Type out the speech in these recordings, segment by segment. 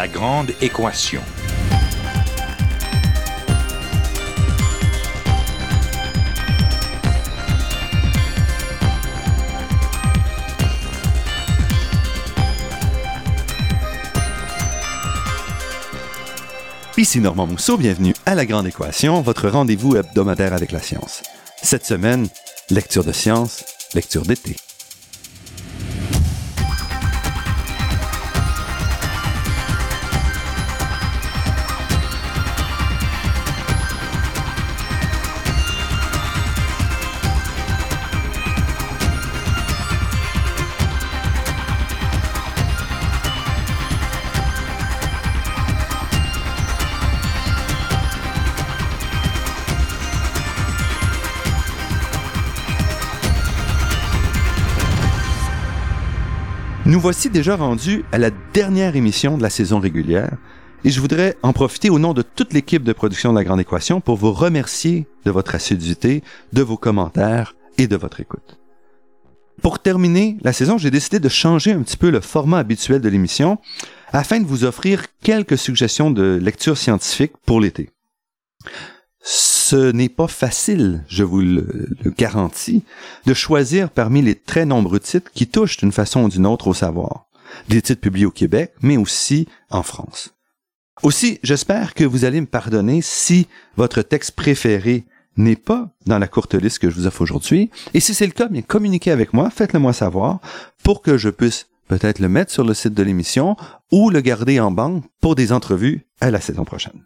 La grande équation. Ici Normand Mousseau, bienvenue à La Grande Équation, votre rendez-vous hebdomadaire avec la science. Cette semaine, lecture de science, lecture d'été. Nous voici déjà rendus à la dernière émission de la saison régulière et je voudrais en profiter au nom de toute l'équipe de production de la Grande Équation pour vous remercier de votre assiduité, de vos commentaires et de votre écoute. Pour terminer la saison, j'ai décidé de changer un petit peu le format habituel de l'émission afin de vous offrir quelques suggestions de lecture scientifique pour l'été. Ce n'est pas facile, je vous le, garantis, de choisir parmi les très nombreux titres qui touchent d'une façon ou d'une autre au savoir. Des titres publiés au Québec, mais aussi en France. Aussi, j'espère que vous allez me pardonner si votre texte préféré n'est pas dans la courte liste que je vous offre aujourd'hui. Et si c'est le cas, bien communiquez avec moi, faites-le moi savoir pour que je puisse peut-être le mettre sur le site de l'émission ou le garder en banque pour des entrevues à la saison prochaine.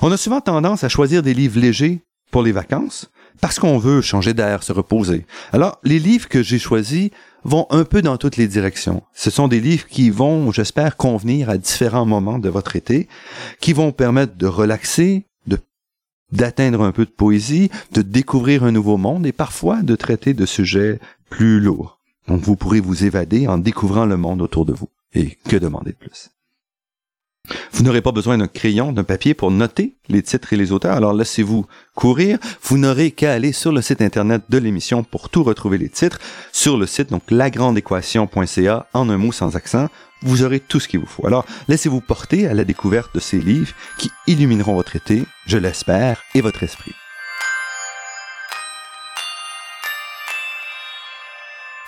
On a souvent tendance à choisir des livres légers pour les vacances parce qu'on veut changer d'air, se reposer. Alors, les livres que j'ai choisis vont un peu dans toutes les directions. Ce sont des livres qui vont, j'espère, convenir à différents moments de votre été, qui vont permettre de relaxer, de d'atteindre un peu de poésie, de découvrir un nouveau monde et parfois de traiter de sujets plus lourds. Donc vous pourrez vous évader en découvrant le monde autour de vous. Et que demander de plus? Vous n'aurez pas besoin d'un crayon, d'un papier pour noter les titres et les auteurs, alors laissez-vous courir. Vous n'aurez qu'à aller sur le site internet de l'émission pour tout retrouver les titres. Sur le site, donc lagrandeéquation.ca, en un mot sans accent, vous aurez tout ce qu'il vous faut. Alors, laissez-vous porter à la découverte de ces livres qui illumineront votre été, je l'espère, et votre esprit.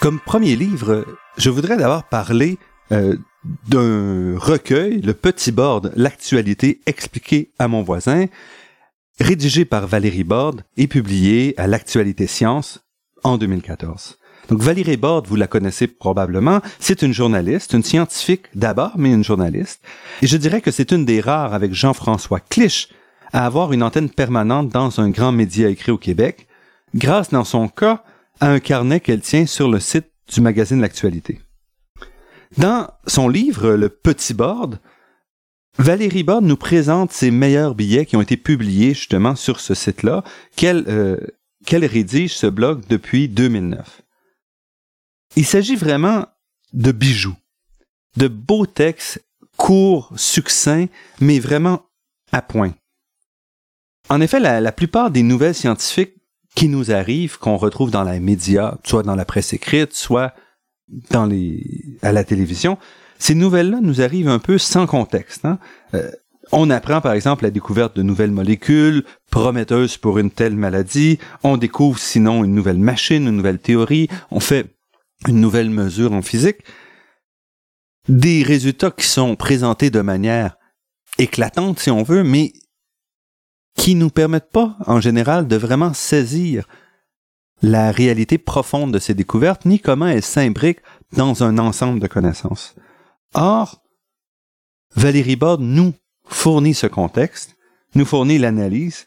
Comme premier livre, je voudrais d'abord parler euh, d'un recueil, Le Petit Borde, l'actualité expliquée à mon voisin, rédigé par Valérie Borde et publié à l'Actualité Science en 2014. Donc Valérie Borde, vous la connaissez probablement, c'est une journaliste, une scientifique d'abord, mais une journaliste. Et je dirais que c'est une des rares avec Jean-François Clich à avoir une antenne permanente dans un grand média écrit au Québec, grâce dans son cas à un carnet qu'elle tient sur le site du magazine L'Actualité. Dans son livre Le Petit Board, Valérie Borde nous présente ses meilleurs billets qui ont été publiés justement sur ce site-là, qu'elle euh, rédige ce blog depuis 2009. Il s'agit vraiment de bijoux, de beaux textes courts, succincts, mais vraiment à point. En effet, la, la plupart des nouvelles scientifiques qui nous arrivent, qu'on retrouve dans les médias, soit dans la presse écrite, soit dans les, à la télévision, ces nouvelles-là nous arrivent un peu sans contexte. Hein? Euh, on apprend par exemple la découverte de nouvelles molécules prometteuses pour une telle maladie. On découvre sinon une nouvelle machine, une nouvelle théorie. On fait une nouvelle mesure en physique. Des résultats qui sont présentés de manière éclatante, si on veut, mais qui nous permettent pas, en général, de vraiment saisir la réalité profonde de ces découvertes, ni comment elles s'imbriquent dans un ensemble de connaissances. Or, Valérie Borde nous fournit ce contexte, nous fournit l'analyse,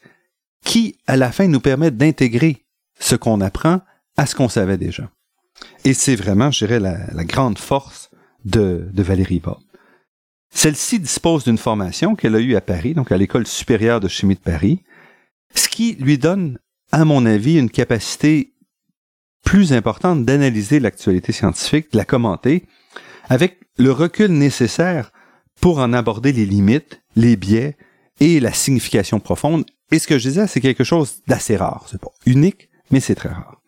qui, à la fin, nous permet d'intégrer ce qu'on apprend à ce qu'on savait déjà. Et c'est vraiment, je dirais, la, grande force de, de Valérie Borde. Celle-ci dispose d'une formation qu'elle a eue à Paris, donc à l'École supérieure de chimie de Paris, ce qui lui donne à mon avis, une capacité plus importante d'analyser l'actualité scientifique, de la commenter, avec le recul nécessaire pour en aborder les limites, les biais et la signification profonde. Et ce que je disais, c'est quelque chose d'assez rare. C'est pas unique, mais c'est très rare.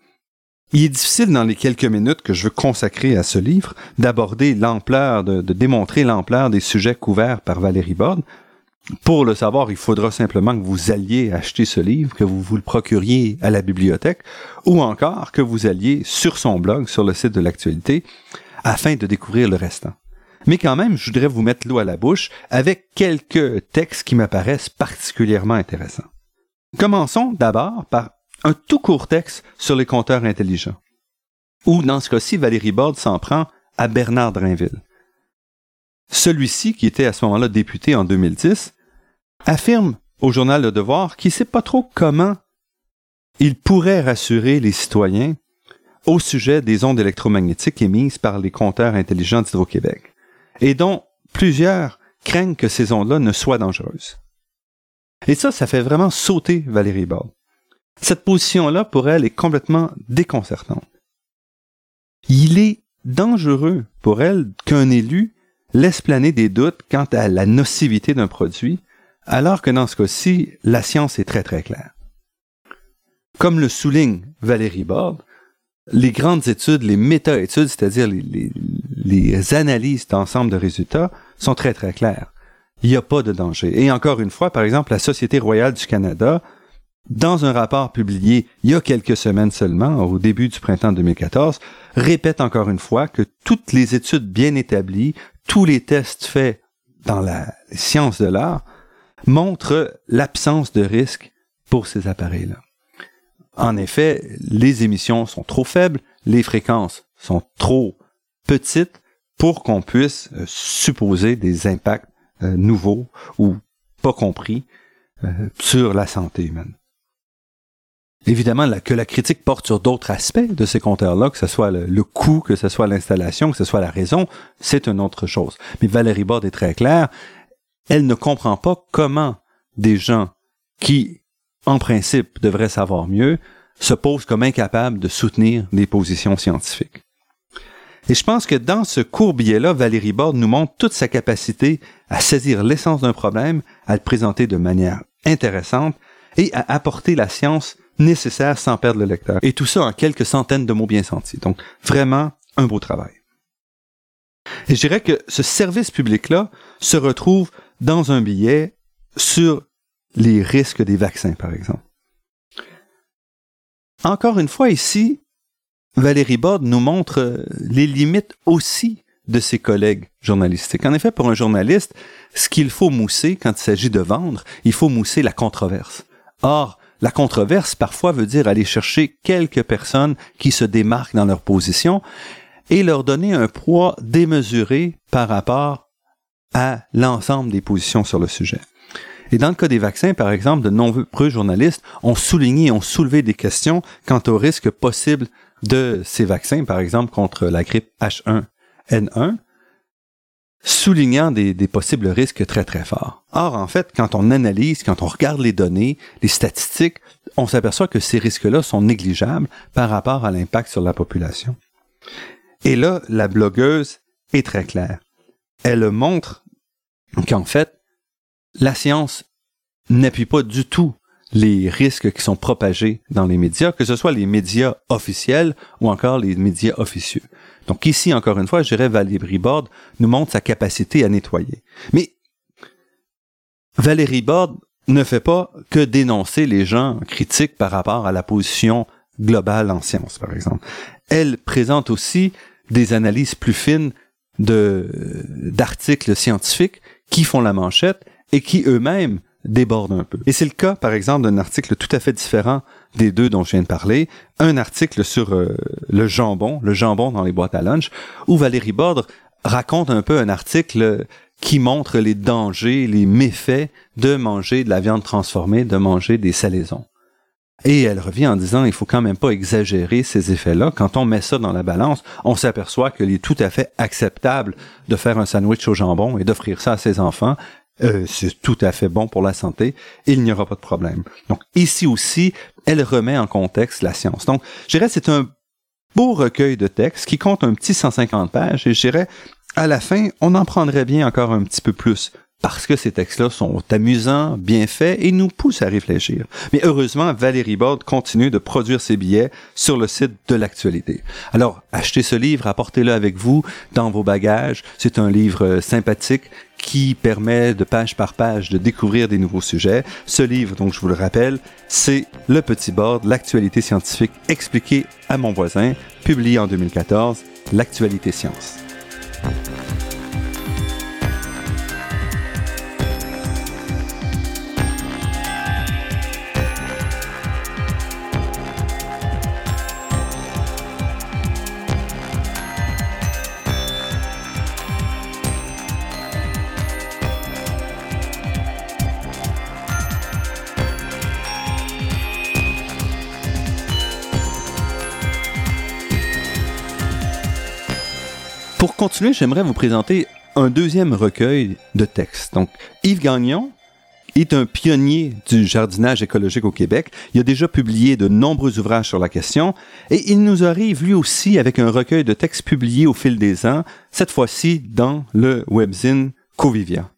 Il est difficile dans les quelques minutes que je veux consacrer à ce livre d'aborder l'ampleur, de, de, démontrer l'ampleur des sujets couverts par Valérie Borde. Pour le savoir, il faudra simplement que vous alliez acheter ce livre, que vous vous le procuriez à la bibliothèque, ou encore que vous alliez sur son blog, sur le site de l'actualité, afin de découvrir le restant. Mais quand même, je voudrais vous mettre l'eau à la bouche avec quelques textes qui m'apparaissent particulièrement intéressants. Commençons d'abord par un tout court texte sur les compteurs intelligents, où dans ce cas-ci, Valérie Borde s'en prend à Bernard Drinville. Celui-ci, qui était à ce moment-là député en 2010, affirme au journal Le Devoir qu'il ne sait pas trop comment il pourrait rassurer les citoyens au sujet des ondes électromagnétiques émises par les compteurs intelligents d'Hydro-Québec, et dont plusieurs craignent que ces ondes-là ne soient dangereuses. Et ça, ça fait vraiment sauter Valérie Ball. Cette position-là, pour elle, est complètement déconcertante. Il est dangereux pour elle qu'un élu laisse planer des doutes quant à la nocivité d'un produit, alors que dans ce cas-ci, la science est très très claire. Comme le souligne Valérie Borde, les grandes études, les méta-études, c'est-à-dire les, analyses d'ensemble de résultats, sont très très claires. Il n'y a pas de danger. Et encore une fois, par exemple, la Société royale du Canada dans un rapport publié il y a quelques semaines seulement, au début du printemps 2014, répète encore une fois que toutes les études bien établies, tous les tests faits dans la science de l'art, montrent l'absence de risque pour ces appareils-là. En effet, les émissions sont trop faibles, les fréquences sont trop petites pour qu'on puisse euh, supposer des impacts euh, nouveaux ou pas compris euh, sur la santé humaine. Évidemment, que la critique porte sur d'autres aspects de ces compteurs-là, que ce soit le, coût, que ce soit l'installation, que ce soit la raison, c'est une autre chose. Mais Valérie Borde est très claire, elle ne comprend pas comment des gens qui, en principe, devraient savoir mieux, se posent comme incapables de soutenir des positions scientifiques. Et je pense que dans ce court billet-là, Valérie Borde nous montre toute sa capacité à saisir l'essence d'un problème, à le présenter de manière intéressante et à apporter la science nécessaire sans perdre le lecteur. Et tout ça en quelques centaines de mots bien sentis. Donc, vraiment, un beau travail. Et je dirais que ce service public-là se retrouve dans un billet sur les risques des vaccins, par exemple. Encore une fois, ici, Valérie Borde nous montre euh, les limites aussi de ses collègues journalistiques. En effet, pour un journaliste, ce qu'il faut mousser quand il s'agit de vendre, il faut mousser la controverse. Or, la controverse parfois veut dire aller chercher quelques personnes qui se démarquent dans leur position et leur donner un poids démesuré par rapport à l'ensemble des positions sur le sujet. Et dans le cas des vaccins, par exemple, de nombreux journalistes ont souligné, ont soulevé des questions quant au risque possible de ces vaccins, par exemple contre la grippe H1N1, soulignant des, possibles risques très très forts. Or, en fait, quand on analyse, quand on regarde les données, les statistiques, on s'aperçoit que ces risques-là sont négligeables par rapport à l'impact sur la population. Et là, la blogueuse est très claire. Elle montre qu'en fait, la science n'appuie pas du tout les risques qui sont propagés dans les médias, que ce soit les médias officiels ou encore les médias officieux. Donc ici, encore une fois, je dirais Valérie Borde nous montre sa capacité à nettoyer. Mais Valérie Borde ne fait pas que dénoncer les gens critiques par rapport à la position globale en sciences, par exemple. Elle présente aussi des analyses plus fines d'articles scientifiques qui font la manchette et qui eux-mêmes déborde un peu. Et c'est le cas, par exemple, d'un article tout à fait différent des deux dont je viens de parler, un article sur euh, le jambon, le jambon dans les boîtes à lunch, où Valérie Bordre raconte un peu un article qui montre les dangers, les méfaits de manger de la viande transformée, de manger des salaisons. Et elle revient en disant, il faut quand même pas exagérer ces effets-là. Quand on met ça dans la balance, on s'aperçoit qu'il est tout à fait acceptable de faire un sandwich au jambon et d'offrir ça à ses enfants euh, c'est tout à fait bon pour la santé, il n'y aura pas de problème. Donc ici aussi, elle remet en contexte la science. Donc, je dirais c'est un beau recueil de textes qui compte un petit 150 pages et je dirais à la fin, on en prendrait bien encore un petit peu plus parce que ces textes-là sont amusants, bien faits et nous poussent à réfléchir. Mais heureusement, Valérie Borde continue de produire ses billets sur le site de l'actualité. Alors, achetez ce livre, apportez-le avec vous dans vos bagages. C'est un livre euh, sympathique qui permet de page par page de découvrir des nouveaux sujets. Ce livre, donc je vous le rappelle, c'est Le Petit Board, l'actualité scientifique expliquée à mon voisin, publié en 2014, l'actualité science. Pour continuer, j'aimerais vous présenter un deuxième recueil de textes. Donc, Yves Gagnon est un pionnier du jardinage écologique au Québec. Il a déjà publié de nombreux ouvrages sur la question et il nous arrive lui aussi avec un recueil de textes publiés au fil des ans, cette fois-ci dans le webzine Covivia.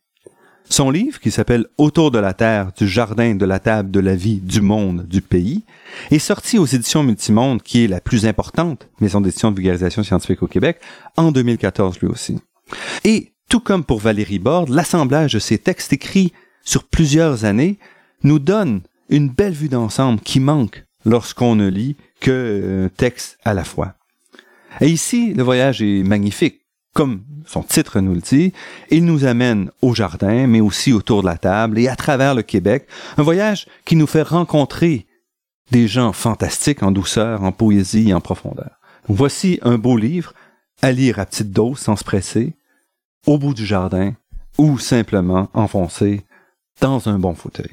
Son livre, qui s'appelle Autour de la Terre, du jardin, de la table, de la vie, du monde, du pays, est sorti aux éditions Multimonde, qui est la plus importante maison d'édition de vulgarisation scientifique au Québec, en 2014 lui aussi. Et, tout comme pour Valérie Borde, l'assemblage de ces textes écrits sur plusieurs années nous donne une belle vue d'ensemble qui manque lorsqu'on ne lit que texte à la fois. Et ici, le voyage est magnifique comme son titre nous le dit, il nous amène au jardin, mais aussi autour de la table et à travers le Québec, un voyage qui nous fait rencontrer des gens fantastiques en douceur, en poésie et en profondeur. voici un beau livre à lire à petite dose sans se presser, au bout du jardin ou simplement enfoncé dans un bon fauteuil.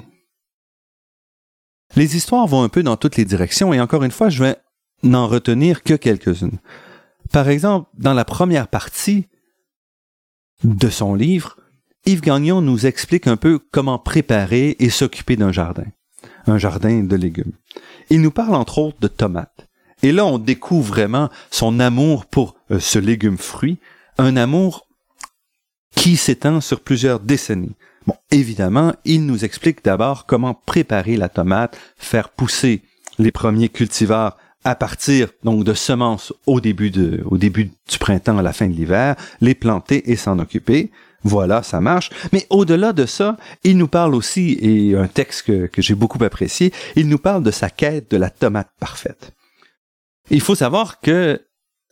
Les histoires vont un peu dans toutes les directions et encore une fois, je vais n'en retenir que quelques-unes. Par exemple, dans la première partie de son livre, Yves Gagnon nous explique un peu comment préparer et s'occuper d'un jardin, un jardin de légumes. Il nous parle entre autres de tomates. Et là, on découvre vraiment son amour pour euh, ce légume-fruit, un amour qui s'étend sur plusieurs décennies. Bon, évidemment, il nous explique d'abord comment préparer la tomate, faire pousser les premiers cultivars à partir donc de semences au début de, au début du printemps à la fin de l'hiver, les planter et s'en occuper. Voilà, ça marche. Mais au-delà de ça, il nous parle aussi, et un texte que, que j'ai beaucoup apprécié, il nous parle de sa quête de la tomate parfaite. Il faut savoir que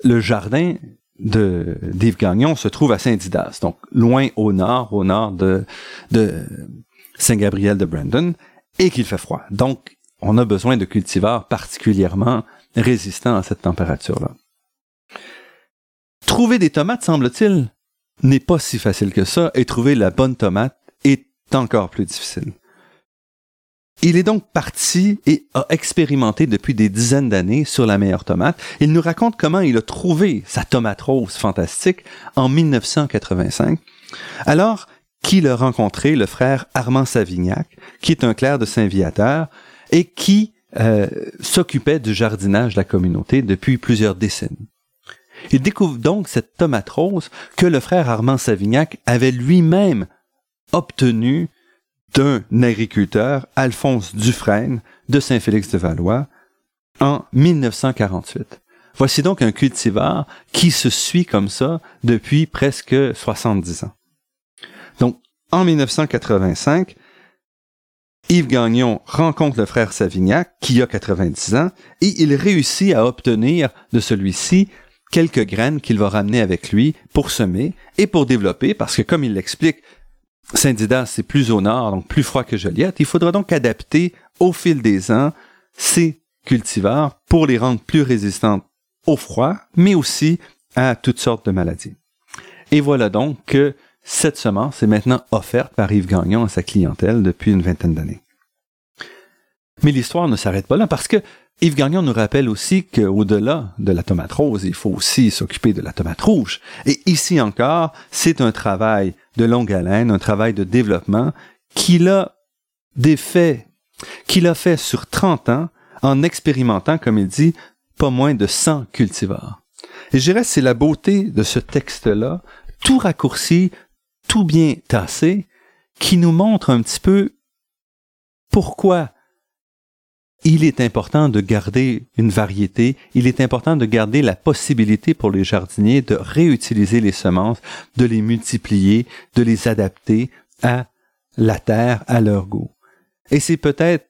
le jardin de d'Yves Gagnon se trouve à Saint-Didas, donc loin au nord, au nord de, de Saint-Gabriel de Brandon, et qu'il fait froid. Donc, on a besoin de cultivars particulièrement résistant à cette température-là. Trouver des tomates, semble-t-il, n'est pas si facile que ça, et trouver la bonne tomate est encore plus difficile. Il est donc parti et a expérimenté depuis des dizaines d'années sur la meilleure tomate. Il nous raconte comment il a trouvé sa tomate rose fantastique en 1985, alors qu'il a rencontré le frère Armand Savignac, qui est un clerc de Saint-Viateur et qui euh, s'occupait du jardinage de la communauté depuis plusieurs décennies. Il découvre donc cette tomate rose que le frère Armand Savignac avait lui-même obtenue d'un agriculteur, Alphonse Dufresne, de Saint-Félix-de-Valois, en 1948. Voici donc un cultivar qui se suit comme ça depuis presque 70 ans. Donc, en 1985, Yves Gagnon rencontre le frère Savignac, qui a 90 ans, et il réussit à obtenir de celui-ci quelques graines qu'il va ramener avec lui pour semer et pour développer, parce que comme il l'explique, Saint-Didas, c'est plus au nord, donc plus froid que Joliette. Il faudra donc adapter au fil des ans ces cultivars pour les rendre plus résistantes au froid, mais aussi à toutes sortes de maladies. Et voilà donc que cette semence est maintenant offerte par Yves Gagnon à sa clientèle depuis une vingtaine d'années. Mais l'histoire ne s'arrête pas là parce que Yves Gagnon nous rappelle aussi qu'au-delà de la tomate rose, il faut aussi s'occuper de la tomate rouge. Et ici encore, c'est un travail de longue haleine, un travail de développement qu'il a défait, qu'il a fait sur 30 ans en expérimentant, comme il dit, pas moins de 100 cultivars. Et je dirais, c'est la beauté de ce texte-là, tout raccourci, tout bien tassé, qui nous montre un petit peu pourquoi il est important de garder une variété, il est important de garder la possibilité pour les jardiniers de réutiliser les semences, de les multiplier, de les adapter à la terre, à leur goût. Et c'est peut-être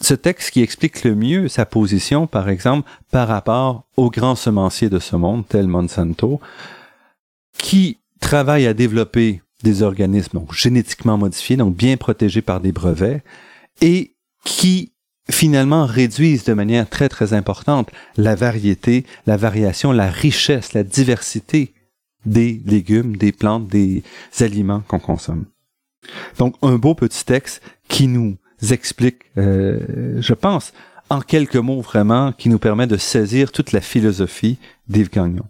ce texte qui explique le mieux sa position, par exemple, par rapport aux grands semenciers de ce monde, tel Monsanto, qui travaillent à développer des organismes génétiquement modifiés, donc bien protégés par des brevets, et qui finalement réduisent de manière très très importante la variété, la variation, la richesse, la diversité des légumes, des plantes, des aliments qu'on consomme. Donc un beau petit texte qui nous explique, euh, je pense, en quelques mots vraiment, qui nous permet de saisir toute la philosophie d'Yves Gagnon.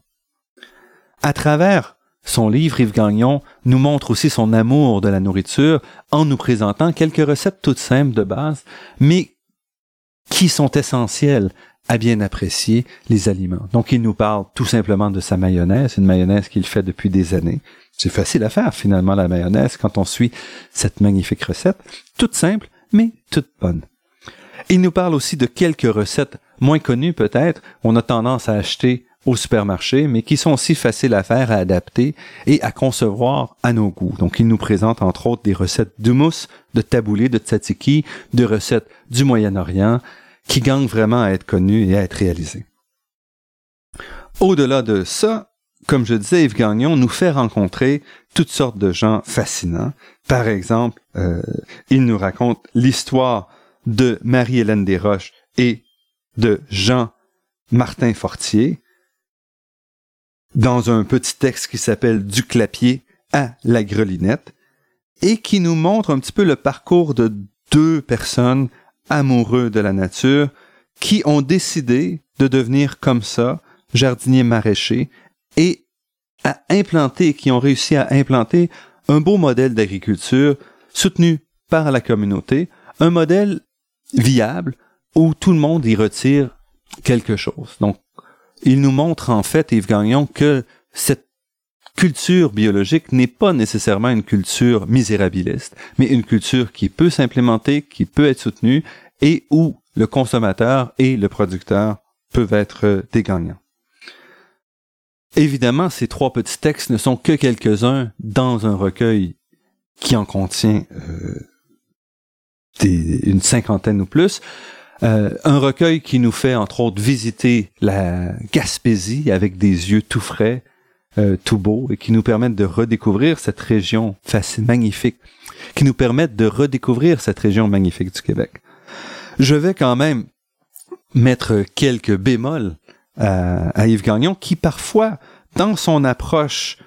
À travers son livre, Yves Gagnon nous montre aussi son amour de la nourriture en nous présentant quelques recettes toutes simples de base, mais qui sont essentielles à bien apprécier les aliments. Donc, il nous parle tout simplement de sa mayonnaise, une mayonnaise qu'il fait depuis des années. C'est facile à faire, finalement, la mayonnaise, quand on suit cette magnifique recette. Toute simple, mais toute bonne. Il nous parle aussi de quelques recettes moins connues, peut-être, on a tendance à acheter au supermarché, mais qui sont aussi faciles à faire, à adapter et à concevoir à nos goûts. Donc, il nous présente entre autres des recettes d'hummus, de taboulé, de tzatziki, de recettes du Moyen-Orient, qui gagnent vraiment à être connues et à être réalisées. Au-delà de ça, comme je disais, Yves Gagnon nous fait rencontrer toutes sortes de gens fascinants. Par exemple, euh, il nous raconte l'histoire de Marie-Hélène Desroches et de Jean Martin Fortier, dans un petit texte qui s'appelle Du clapier à la grelinette et qui nous montre un petit peu le parcours de deux personnes amoureux de la nature qui ont décidé de devenir comme ça jardiniers maraîchers et à implanter, qui ont réussi à implanter un beau modèle d'agriculture soutenu par la communauté, un modèle viable où tout le monde y retire quelque chose. Donc, il nous montre en fait, Yves Gagnon, que cette culture biologique n'est pas nécessairement une culture misérabiliste, mais une culture qui peut s'implémenter, qui peut être soutenue et où le consommateur et le producteur peuvent être des gagnants. Évidemment, ces trois petits textes ne sont que quelques-uns dans un recueil qui en contient euh, une cinquantaine ou plus. Euh, un recueil qui nous fait entre autres visiter la Gaspésie avec des yeux tout frais, euh, tout beaux, et qui nous permettent de redécouvrir cette région magnifique, qui nous permettent de redécouvrir cette région magnifique du Québec. Je vais quand même mettre quelques bémols à, à Yves Gagnon, qui parfois, dans son approche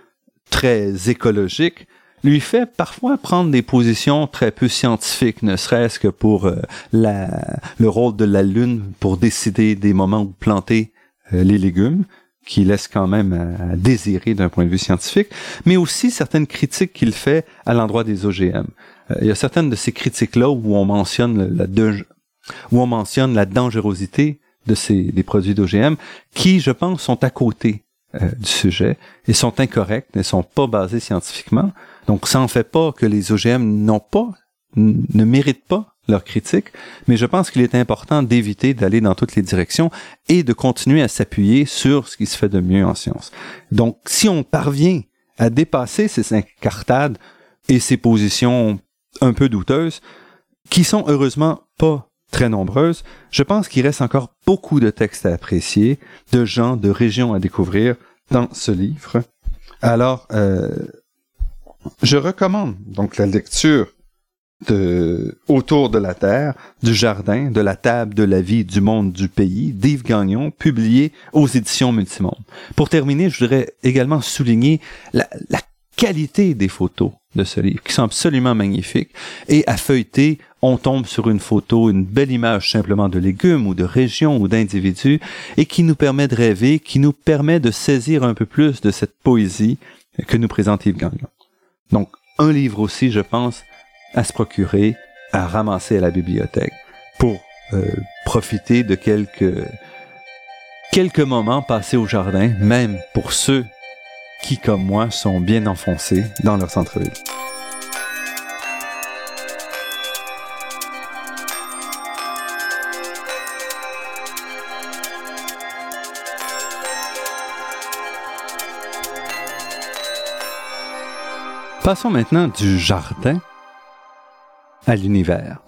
très écologique, lui fait parfois prendre des positions très peu scientifiques, ne serait-ce que pour euh, la, le rôle de la Lune pour décider des moments où planter euh, les légumes, qui laisse quand même à, désirer d'un point de vue scientifique, mais aussi certaines critiques qu'il fait à l'endroit des OGM. Euh, il y a certaines de ces critiques-là où on mentionne la, où on mentionne la dangerosité de ces des produits d'OGM, qui, je pense, sont à côté du sujet et sont incorrects, ne sont pas basés scientifiquement. Donc, ça en fait pas que les OGM n'ont pas, ne méritent pas leur critique, mais je pense qu'il est important d'éviter d'aller dans toutes les directions et de continuer à s'appuyer sur ce qui se fait de mieux en science. Donc, si on parvient à dépasser ces incartades et ces positions un peu douteuses, qui sont heureusement pas très nombreuses, je pense qu'il reste encore beaucoup de textes à apprécier, de gens, de régions à découvrir dans ce livre. Alors, euh, je recommande donc la lecture de Autour de la Terre, du Jardin, de la Table de la vie, du monde, du pays, d'Yves Gagnon, publié aux éditions Multimonde. Pour terminer, je voudrais également souligner la, la qualité des photos de ce livre, qui sont absolument magnifiques. Et à feuilleter, on tombe sur une photo, une belle image simplement de légumes ou de régions ou d'individus, et qui nous permet de rêver, qui nous permet de saisir un peu plus de cette poésie que nous présente Yves Gagnon. Donc, un livre aussi, je pense, à se procurer, à ramasser à la bibliothèque pour euh, profiter de quelques, quelques moments passés au jardin, même pour ceux qui, comme moi, sont bien enfoncés dans leur centre-ville. Passons maintenant du jardin à l'univers.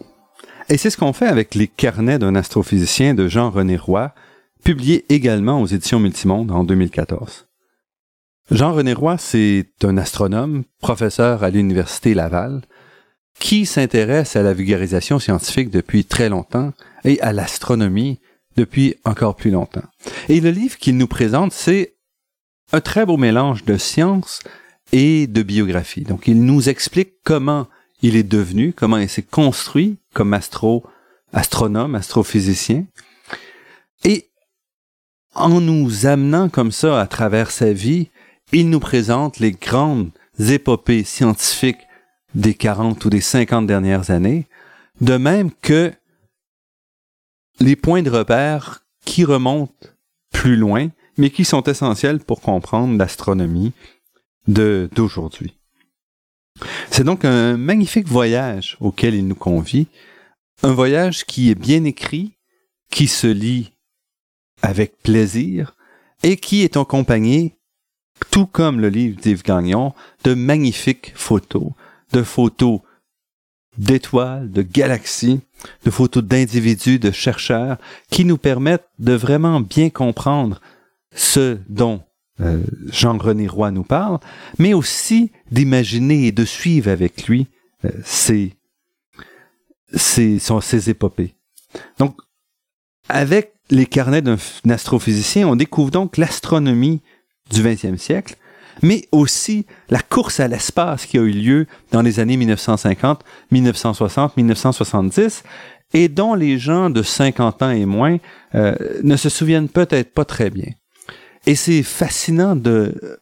Et c'est ce qu'on fait avec les carnets d'un astrophysicien de Jean-René Roy, publié également aux éditions Multimonde en 2014. Jean-René Roy, c'est un astronome, professeur à l'Université Laval, qui s'intéresse à la vulgarisation scientifique depuis très longtemps et à l'astronomie depuis encore plus longtemps. Et le livre qu'il nous présente, c'est un très beau mélange de science et de biographie. Donc, il nous explique comment il est devenu, comment il s'est construit comme astro, astronome, astrophysicien. Et en nous amenant comme ça à travers sa vie, il nous présente les grandes épopées scientifiques des 40 ou des 50 dernières années, de même que les points de repère qui remontent plus loin, mais qui sont essentiels pour comprendre l'astronomie d'aujourd'hui. C'est donc un magnifique voyage auquel il nous convie, un voyage qui est bien écrit, qui se lit avec plaisir et qui est accompagné, tout comme le livre d'Yves Gagnon, de magnifiques photos, de photos d'étoiles, de galaxies, de photos d'individus, de chercheurs, qui nous permettent de vraiment bien comprendre ce dont euh, Jean-René Roy nous parle, mais aussi d'imaginer et de suivre avec lui euh, ses, ses, ses épopées. Donc, avec les carnets d'un astrophysicien, on découvre donc l'astronomie du 20e siècle, mais aussi la course à l'espace qui a eu lieu dans les années 1950, 1960, 1970, et dont les gens de 50 ans et moins euh, ne se souviennent peut-être pas très bien. Et c'est fascinant de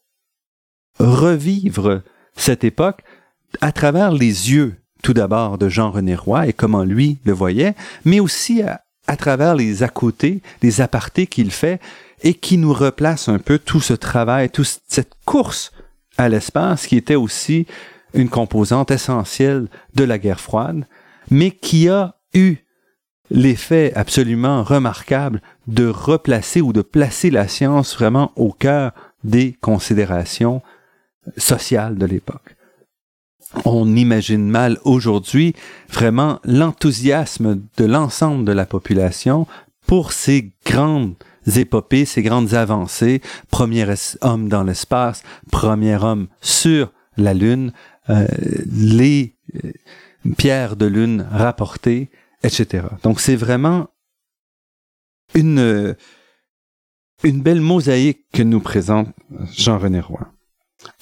revivre cette époque à travers les yeux, tout d'abord, de Jean-René Roy et comment lui le voyait, mais aussi à, travers les à côté, les apartés qu'il fait et qui nous replace un peu tout ce travail, toute cette course à l'espace qui était aussi une composante essentielle de la guerre froide, mais qui a eu l'effet absolument remarquable de replacer ou de placer la science vraiment au cœur des considérations sociales de l'époque. On imagine mal aujourd'hui vraiment l'enthousiasme de l'ensemble de la population pour ces grandes épopées, ces grandes avancées, premier homme dans l'espace, premier homme sur la Lune, euh, les euh, pierres de Lune rapportées, etc. Donc c'est vraiment une, une belle mosaïque que nous présente Jean-René Roy.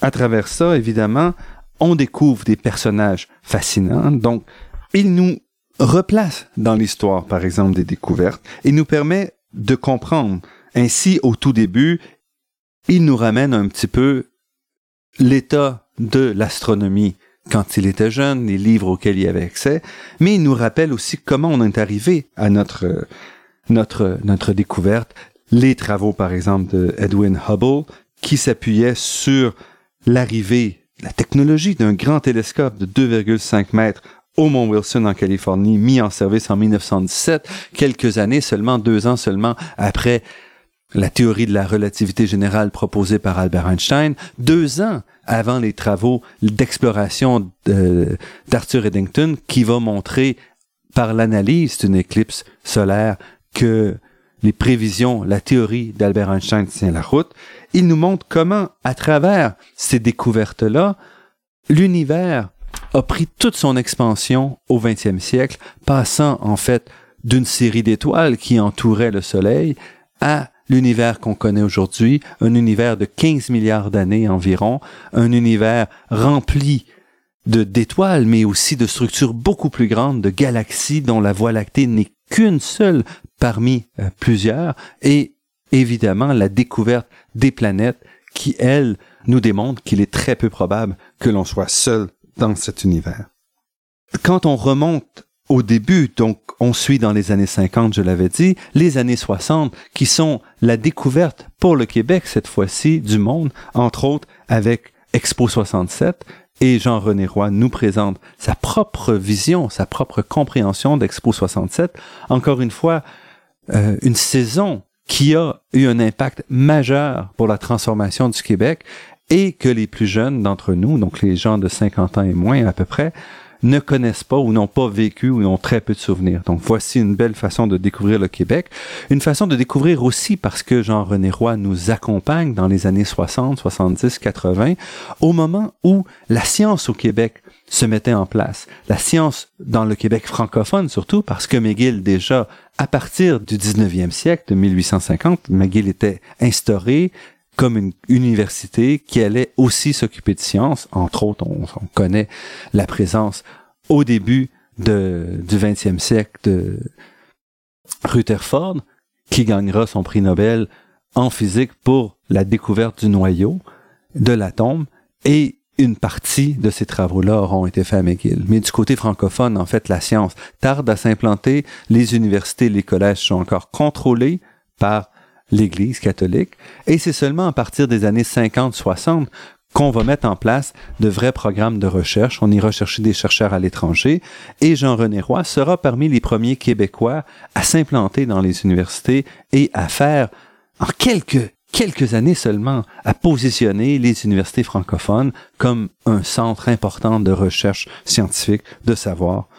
À travers ça, évidemment, on découvre des personnages fascinants. Donc, il nous replace dans l'histoire, par exemple, des découvertes et nous permet de comprendre. Ainsi, au tout début, il nous ramène un petit peu l'état de l'astronomie quand il était jeune, les livres auxquels il avait accès, mais il nous rappelle aussi comment on est arrivé à notre, notre, notre découverte, les travaux par exemple de Edwin Hubble, qui s'appuyait sur l'arrivée, la technologie d'un grand télescope de 2,5 mètres au Mont Wilson en Californie, mis en service en 1917, quelques années seulement, deux ans seulement après la théorie de la relativité générale proposée par Albert Einstein, deux ans avant les travaux d'exploration d'Arthur Eddington, qui va montrer par l'analyse d'une éclipse solaire que les prévisions, la théorie d'Albert Einstein tient la route. Il nous montre comment, à travers ces découvertes-là, l'univers a pris toute son expansion au 20e siècle, passant en fait d'une série d'étoiles qui entouraient le Soleil à l'univers qu'on connaît aujourd'hui, un univers de 15 milliards d'années environ, un univers rempli de d'étoiles, mais aussi de structures beaucoup plus grandes, de galaxies dont la Voie lactée n'est qu'une seule parmi euh, plusieurs, et évidemment la découverte des planètes qui, elles, nous démontrent qu'il est très peu probable que l'on soit seul dans cet univers. Quand on remonte au début, donc on suit dans les années 50, je l'avais dit, les années 60, qui sont la découverte pour le Québec, cette fois-ci, du monde, entre autres avec Expo 67, et Jean-René Roy nous présente sa propre vision, sa propre compréhension d'Expo 67. Encore une fois, euh, une saison qui a eu un impact majeur pour la transformation du Québec et que les plus jeunes d'entre nous, donc les gens de 50 ans et moins à peu près, ne connaissent pas ou n'ont pas vécu ou n'ont très peu de souvenirs. Donc voici une belle façon de découvrir le Québec. Une façon de découvrir aussi parce que Jean-René Roy nous accompagne dans les années 60, 70, 80, au moment où la science au Québec se mettait en place. La science dans le Québec francophone surtout parce que McGill déjà à partir du 19e siècle, de 1850, McGill était instauré, comme une université qui allait aussi s'occuper de sciences. Entre autres, on, connaît la présence au début du 20e siècle de Rutherford, qui gagnera son prix Nobel en physique pour la découverte du noyau de l'atome et une partie de ces travaux-là auront été faits à McGill. Mais du côté francophone, en fait, la science tarde à s'implanter. Les universités, les collèges sont encore contrôlés par l'Église catholique. Et c'est seulement à partir des années 50-60 qu'on va mettre en place de vrais programmes de recherche. On ira chercher des chercheurs à l'étranger. Et Jean-René Roy sera parmi les premiers Québécois à s'implanter dans les universités et à faire, en quelques quelques années seulement à positionner les universités francophones comme un centre important de recherche scientifique, de savoir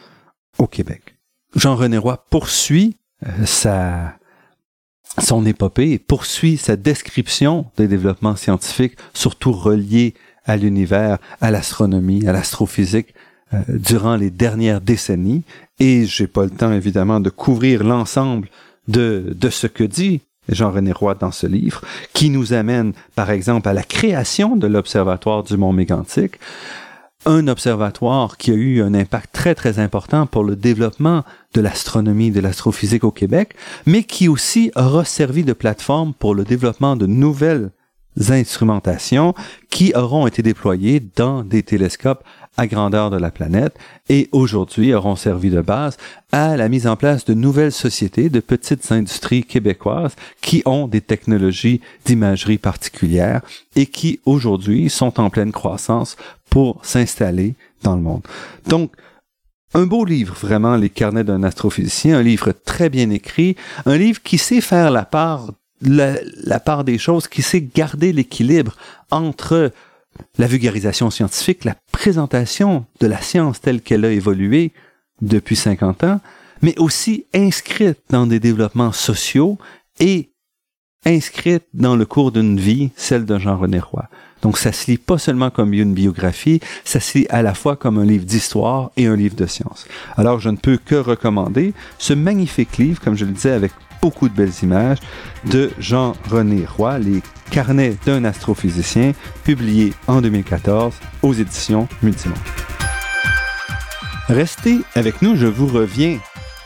au Québec. Jean-René Roy poursuit euh, sa, son épopée poursuit sa description des développements scientifiques, surtout reliés à l'univers, à l'astronomie, à l'astrophysique, euh, durant les dernières décennies. Et j'ai pas le temps, évidemment, de couvrir l'ensemble de, de ce que dit Jean-René Roy dans ce livre, qui nous amène, par exemple, à la création de l'Observatoire du Mont Mégantic, un observatoire qui a eu un impact très très important pour le développement de l'astronomie, de l'astrophysique au Québec, mais qui aussi aura servi de plateforme pour le développement de nouvelles instrumentations qui auront été déployées dans des télescopes à grandeur de la planète et aujourd'hui auront servi de base à la mise en place de nouvelles sociétés, de petites industries québécoises qui ont des technologies d'imagerie particulières et qui aujourd'hui sont en pleine croissance pour s'installer dans le monde. Donc, un beau livre, vraiment, Les carnets d'un astrophysicien, un livre très bien écrit, un livre qui sait faire la part, la, part des choses, qui sait garder l'équilibre entre la vulgarisation scientifique, la présentation de la science telle qu'elle a évolué depuis 50 ans, mais aussi inscrite dans des développements sociaux et inscrite dans le cours d'une vie, celle de Jean-René Roy. Donc ça se lit pas seulement comme une biographie, ça se lit à la fois comme un livre d'histoire et un livre de science. Alors je ne peux que recommander ce magnifique livre, comme je le disais, avec beaucoup de belles images, de Jean-René Roy, Les carnets d'un astrophysicien, publié en 2014 aux éditions Multimonde. Restez avec nous, je vous reviens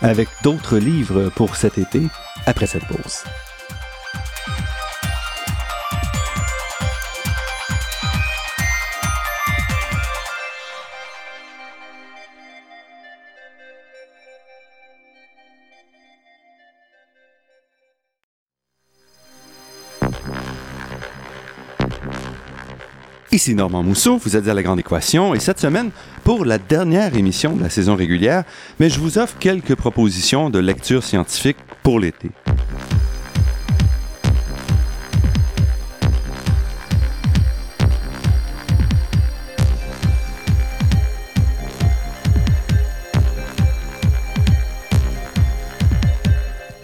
avec d'autres livres pour cet été après cette pause. Ici Normand Mousseau, vous êtes à La Grande Équation et cette semaine, pour la dernière émission de la saison régulière, mais je vous offre quelques propositions de lecture scientifique pour l'été.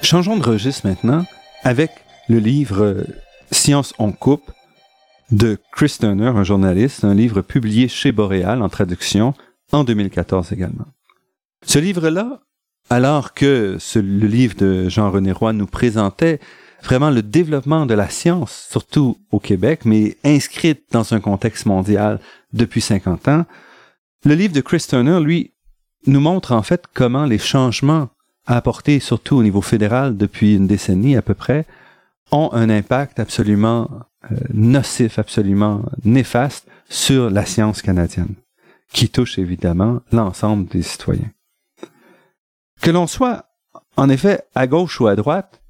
Changeons de registre maintenant avec le livre Science en coupe de Chris Turner, un journaliste, un livre publié chez Boréal en traduction en 2014 également. Ce livre-là, alors que le livre de Jean-René Roy nous présentait vraiment le développement de la science, surtout au Québec, mais inscrite dans un contexte mondial depuis 50 ans, le livre de Chris Turner, lui, nous montre en fait comment les changements apportés, surtout au niveau fédéral depuis une décennie à peu près, ont un impact absolument nocif, absolument néfaste sur la science canadienne, qui touche évidemment l'ensemble des citoyens. Que l'on soit, en effet, à gauche ou à droite,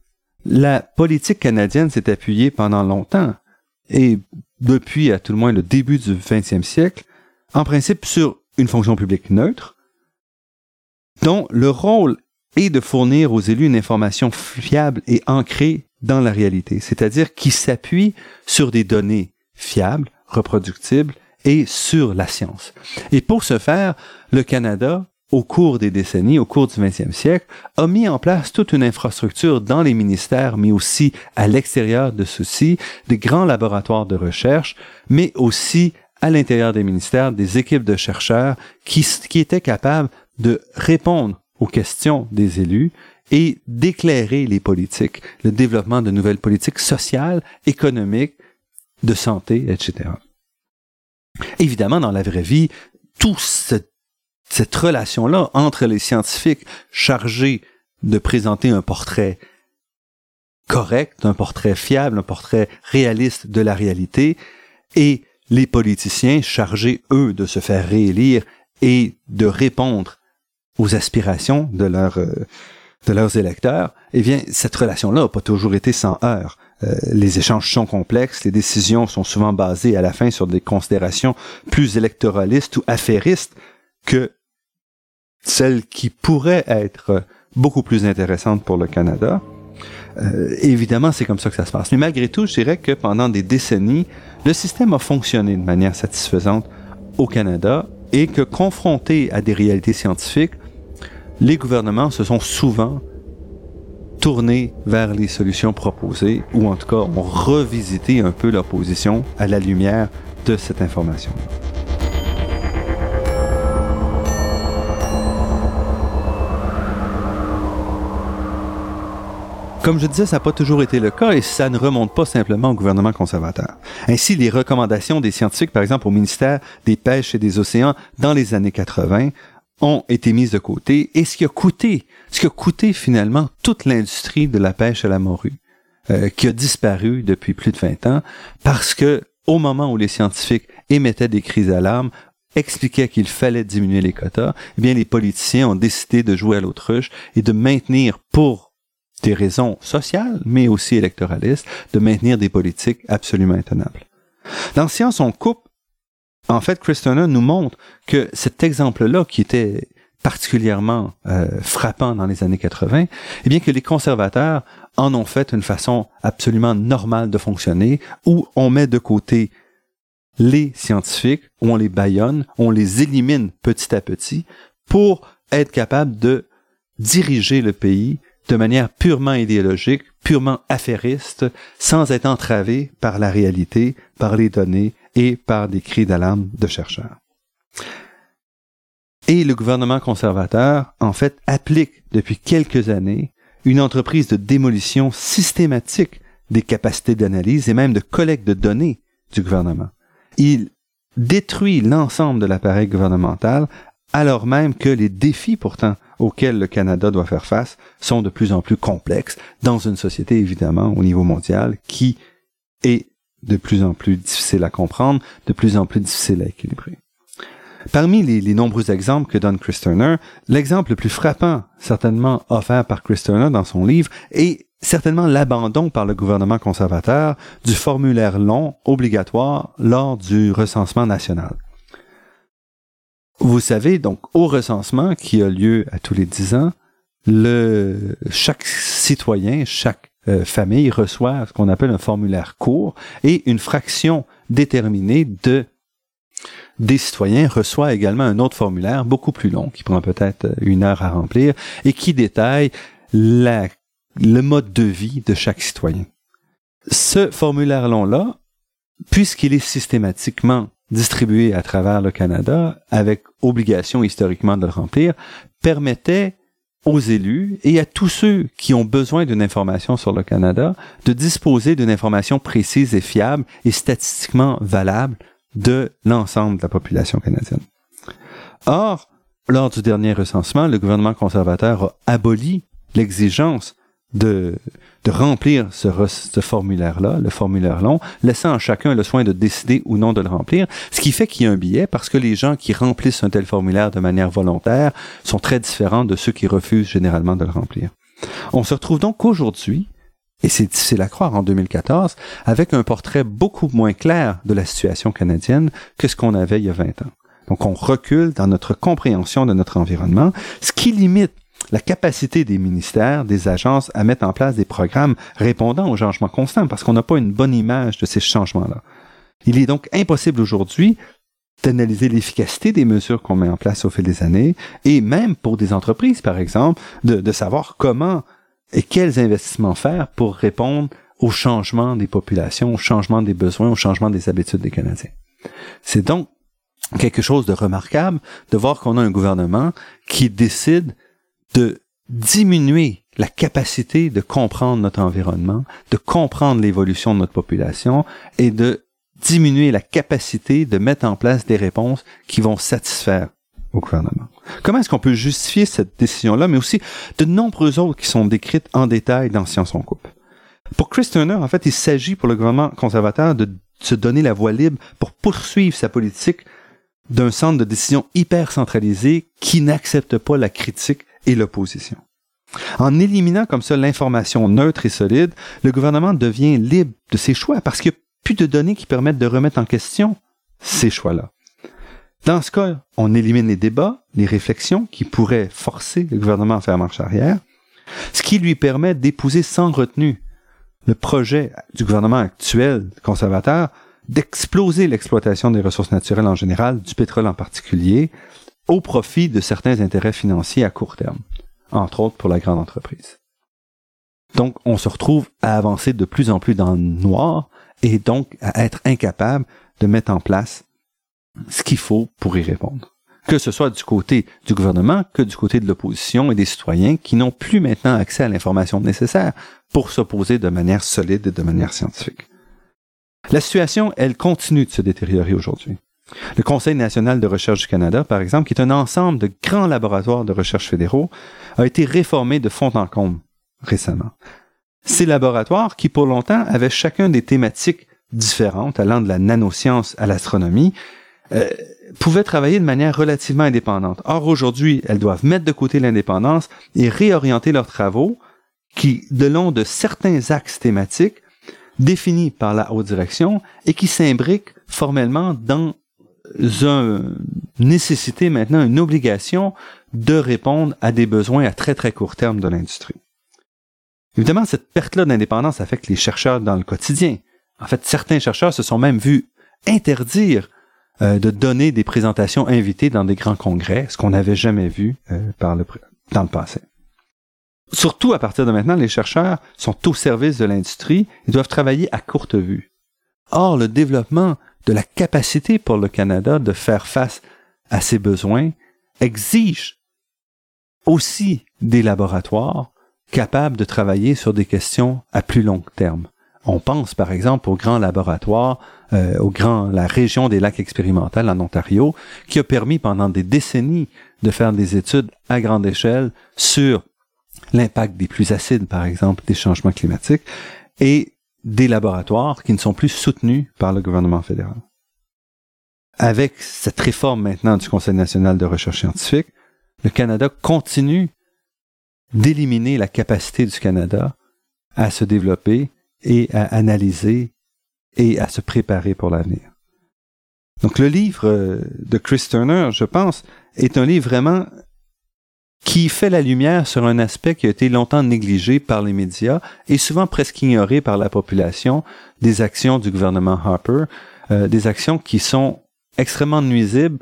la politique canadienne s'est appuyée pendant longtemps, et depuis à tout le moins le début du 20e siècle, en principe sur une fonction publique neutre, dont le rôle est de fournir aux élus une information fiable et ancrée dans la réalité, c'est-à-dire qui s'appuie sur des données fiables, reproductible et sur la science. Et pour ce faire, le Canada, au cours des décennies, au cours du 20e siècle, a mis en place toute une infrastructure dans les ministères, mais aussi à l'extérieur de ceux-ci, des grands laboratoires de recherche, mais aussi à l'intérieur des ministères, des équipes de chercheurs qui étaient capables de répondre aux questions des élus et d'éclairer les politiques, le développement de nouvelles politiques sociales, économiques, de santé, etc. Évidemment, dans la vraie vie, toute cette, cette relation-là entre les scientifiques chargés de présenter un portrait correct, un portrait fiable, un portrait réaliste de la réalité, et les politiciens chargés, eux, de se faire réélire et de répondre aux aspirations de, leur, euh, de leurs électeurs, eh bien, cette relation-là n'a pas toujours été sans heurts. Euh, les échanges sont complexes, les décisions sont souvent basées à la fin sur des considérations plus électoralistes ou affairistes que celles qui pourraient être beaucoup plus intéressantes pour le Canada. Euh, évidemment, c'est comme ça que ça se passe. Mais malgré tout, je dirais que pendant des décennies, le système a fonctionné de manière satisfaisante au Canada et que confronté à des réalités scientifiques, les gouvernements se sont souvent tournés vers les solutions proposées ou en tout cas ont revisité un peu leur position à la lumière de cette information. Comme je disais, ça n'a pas toujours été le cas et ça ne remonte pas simplement au gouvernement conservateur. Ainsi, les recommandations des scientifiques, par exemple au ministère des Pêches et des Océans dans les années 80, ont été mises de côté et ce qui a coûté, ce qui a coûté finalement toute l'industrie de la pêche à la morue, euh, qui a disparu depuis plus de 20 ans parce que au moment où les scientifiques émettaient des crises d'alarme, expliquaient qu'il fallait diminuer les quotas, eh bien les politiciens ont décidé de jouer à l'autruche et de maintenir pour des raisons sociales, mais aussi électoralistes, de maintenir des politiques absolument intenables. Dans Science, on coupe. En fait, Chris nous montre que cet exemple-là, qui était particulièrement euh, frappant dans les années 80, eh bien que les conservateurs en ont fait une façon absolument normale de fonctionner, où on met de côté les scientifiques, où on les baillonne, on les élimine petit à petit, pour être capable de diriger le pays de manière purement idéologique, purement affairiste, sans être entravé par la réalité, par les données et par des cris d'alarme de chercheurs. Et le gouvernement conservateur, en fait, applique depuis quelques années une entreprise de démolition systématique des capacités d'analyse et même de collecte de données du gouvernement. Il détruit l'ensemble de l'appareil gouvernemental alors même que les défis pourtant auxquels le Canada doit faire face sont de plus en plus complexes dans une société évidemment au niveau mondial qui est de plus en plus difficile à comprendre, de plus en plus difficile à équilibrer. Parmi les, nombreux exemples que donne Chris Turner, l'exemple le plus frappant certainement offert par Chris Turner dans son livre est certainement l'abandon par le gouvernement conservateur du formulaire long obligatoire lors du recensement national. Vous savez, donc, au recensement qui a lieu à tous les dix ans, chaque citoyen, chaque euh, famille reçoit ce qu'on appelle un formulaire court et une fraction déterminée de des citoyens reçoit également un autre formulaire beaucoup plus long qui prend peut-être une heure à remplir et qui détaille la, le mode de vie de chaque citoyen. Ce formulaire long-là, puisqu'il est systématiquement distribué à travers le Canada, avec obligation historiquement de le remplir, permettait aux élus et à tous ceux qui ont besoin d'une information sur le Canada de disposer d'une information précise et fiable et statistiquement valable de l'ensemble de la population canadienne. Or, lors du dernier recensement, le gouvernement conservateur a aboli l'exigence de, de remplir ce, ce formulaire-là, le formulaire long, laissant à chacun le soin de décider ou non de le remplir, ce qui fait qu'il y a un billet parce que les gens qui remplissent un tel formulaire de manière volontaire sont très différents de ceux qui refusent généralement de le remplir. On se retrouve donc aujourd'hui, et c'est difficile à croire en 2014, avec un portrait beaucoup moins clair de la situation canadienne que ce qu'on avait il y a 20 ans. Donc on recule dans notre compréhension de notre environnement, ce qui limite la capacité des ministères, des agences à mettre en place des programmes répondant aux changements constants, parce qu'on n'a pas une bonne image de ces changements-là. Il est donc impossible aujourd'hui d'analyser l'efficacité des mesures qu'on met en place au fil des années, et même pour des entreprises, par exemple, de, savoir comment et quels investissements faire pour répondre au changement des populations, au changement des besoins, au changement des habitudes des Canadiens. C'est donc quelque chose de remarquable de voir qu'on a un gouvernement qui décide de diminuer la capacité de comprendre notre environnement, de comprendre l'évolution de notre population et de diminuer la capacité de mettre en place des réponses qui vont satisfaire au gouvernement. Comment est-ce qu'on peut justifier cette décision-là, mais aussi de nombreuses autres qui sont décrites en détail dans Science en Coupe? Pour Chris Turner, en fait, il s'agit pour le gouvernement conservateur de se donner la voie libre pour poursuivre sa politique d'un centre de décision hyper centralisé qui n'accepte pas la critique et l'opposition. En éliminant comme ça l'information neutre et solide, le gouvernement devient libre de ses choix parce qu'il n'y a plus de données qui permettent de remettre en question ces choix-là. Dans ce cas, on élimine les débats, les réflexions qui pourraient forcer le gouvernement à faire marche arrière, ce qui lui permet d'épouser sans retenue le projet du gouvernement actuel conservateur d'exploser l'exploitation des ressources naturelles en général, du pétrole en particulier, au profit de certains intérêts financiers à court terme, entre autres pour la grande entreprise. Donc, on se retrouve à avancer de plus en plus dans le noir et donc à être incapable de mettre en place ce qu'il faut pour y répondre. Que ce soit du côté du gouvernement que du côté de l'opposition et des citoyens qui n'ont plus maintenant accès à l'information nécessaire pour s'opposer de manière solide et de manière scientifique. La situation, elle continue de se détériorer aujourd'hui. Le Conseil national de recherche du Canada, par exemple, qui est un ensemble de grands laboratoires de recherche fédéraux, a été réformé de fond en comble récemment. Ces laboratoires, qui pour longtemps avaient chacun des thématiques différentes, allant de la nanoscience à l'astronomie, euh, pouvaient travailler de manière relativement indépendante. Or, aujourd'hui, elles doivent mettre de côté l'indépendance et réorienter leurs travaux qui, de long de certains axes thématiques, définis par la haute direction et qui s'imbriquent formellement dans nécessité maintenant, une obligation de répondre à des besoins à très très court terme de l'industrie. Évidemment, cette perte-là d'indépendance affecte les chercheurs dans le quotidien. En fait, certains chercheurs se sont même vus interdire euh, de donner des présentations invitées dans des grands congrès, ce qu'on n'avait jamais vu euh, dans le passé. Surtout à partir de maintenant, les chercheurs sont au service de l'industrie et doivent travailler à courte vue. Or, le développement de la capacité pour le Canada de faire face à ses besoins exige aussi des laboratoires capables de travailler sur des questions à plus long terme. On pense par exemple au grand laboratoire, euh, au grand la région des lacs expérimentaux en Ontario, qui a permis pendant des décennies de faire des études à grande échelle sur l'impact des pluies acides, par exemple, des changements climatiques, et des laboratoires qui ne sont plus soutenus par le gouvernement fédéral. Avec cette réforme maintenant du Conseil national de recherche scientifique, le Canada continue d'éliminer la capacité du Canada à se développer et à analyser et à se préparer pour l'avenir. Donc le livre euh, de Chris Turner, je pense, est un livre vraiment qui fait la lumière sur un aspect qui a été longtemps négligé par les médias et souvent presque ignoré par la population des actions du gouvernement Harper, euh, des actions qui sont extrêmement nuisibles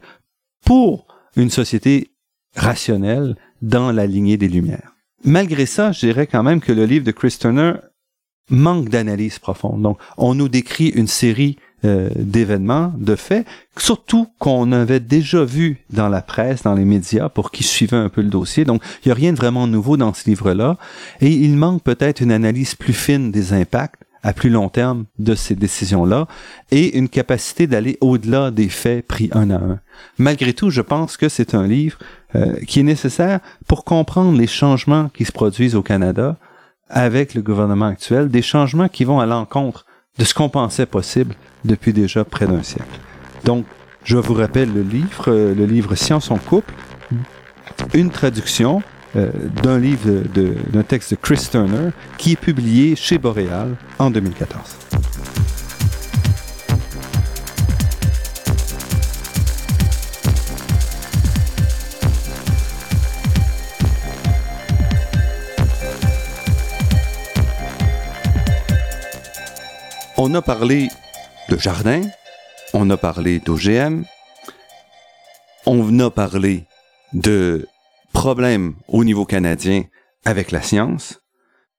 pour une société rationnelle dans la lignée des Lumières. Malgré ça, je dirais quand même que le livre de Chris Turner manque d'analyse profonde. Donc, on nous décrit une série euh, d'événements, de faits, surtout qu'on avait déjà vu dans la presse, dans les médias, pour qui suivaient un peu le dossier. Donc, il n'y a rien de vraiment nouveau dans ce livre-là. Et il manque peut-être une analyse plus fine des impacts à plus long terme de ces décisions-là et une capacité d'aller au-delà des faits pris un à un. Malgré tout, je pense que c'est un livre euh, qui est nécessaire pour comprendre les changements qui se produisent au Canada avec le gouvernement actuel, des changements qui vont à l'encontre de ce qu'on pensait possible depuis déjà près d'un siècle. Donc, je vous rappelle le livre, euh, le livre Science en couple, une traduction euh, d'un livre d'un texte de Chris Turner qui est publié chez Boréal en 2014. On a parlé de jardin, on a parlé d'OGM, on a parlé de problèmes au niveau canadien avec la science.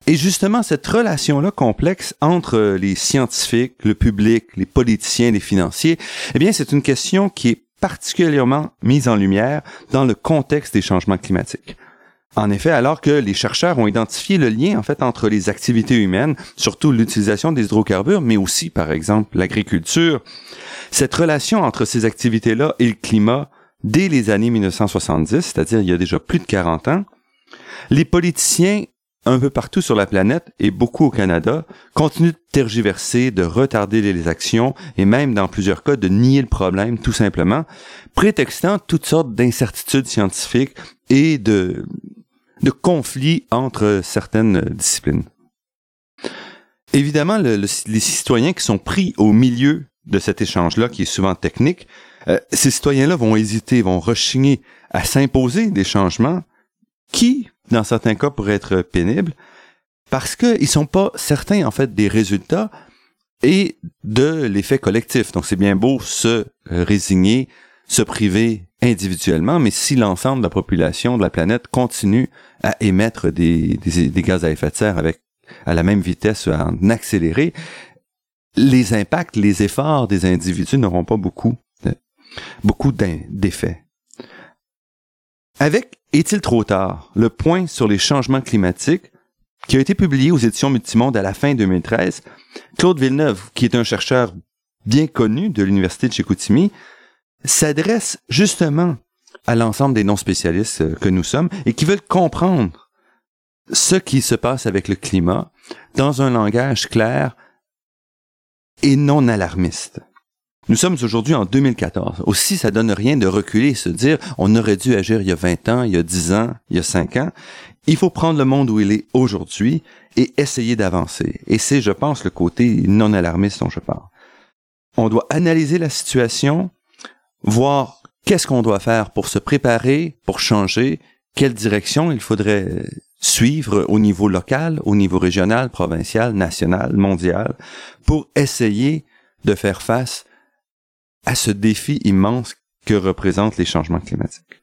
Et justement, cette relation-là complexe entre les scientifiques, le public, les politiciens, les financiers, eh bien, c'est une question qui est particulièrement mise en lumière dans le contexte des changements climatiques. En effet, alors que les chercheurs ont identifié le lien en fait entre les activités humaines, surtout l'utilisation des hydrocarbures, mais aussi par exemple l'agriculture, cette relation entre ces activités-là et le climat dès les années 1970, c'est-à-dire il y a déjà plus de 40 ans, les politiciens un peu partout sur la planète et beaucoup au Canada continuent de tergiverser, de retarder les actions et même dans plusieurs cas de nier le problème tout simplement, prétextant toutes sortes d'incertitudes scientifiques et de, de conflits entre certaines disciplines. Évidemment, les citoyens qui sont pris au milieu de cet échange-là, qui est souvent technique, euh, ces citoyens-là vont hésiter, vont rechigner à s'imposer des changements qui, dans certains cas, pourraient être pénibles, parce qu'ils sont pas certains, en fait, des résultats et de l'effet collectif. Donc, c'est bien beau se résigner, se priver individuellement, mais si l'ensemble de la population de la planète continue à émettre des, gaz à effet de serre avec à la même vitesse, à en accélérer, les impacts, les efforts des individus n'auront pas beaucoup, beaucoup d'effets. Avec Est-il trop tard? Le point sur les changements climatiques, qui a été publié aux éditions Multimonde à la fin 2013, Claude Villeneuve, qui est un chercheur bien connu de l'Université de Chicoutimi, s'adresse justement à l'ensemble des non-spécialistes que nous sommes et qui veulent comprendre ce qui se passe avec le climat dans un langage clair et non alarmiste. Nous sommes aujourd'hui en 2014. Aussi, ça donne rien de reculer et se dire on aurait dû agir il y a 20 ans, il y a 10 ans, il y a 5 ans. Il faut prendre le monde où il est aujourd'hui et essayer d'avancer. Et c'est, je pense, le côté non alarmiste dont je parle. On doit analyser la situation, voir qu'est-ce qu'on doit faire pour se préparer, pour changer, quelle direction il faudrait suivre au niveau local, au niveau régional, provincial, national, mondial, pour essayer de faire face à ce défi immense que représentent les changements climatiques.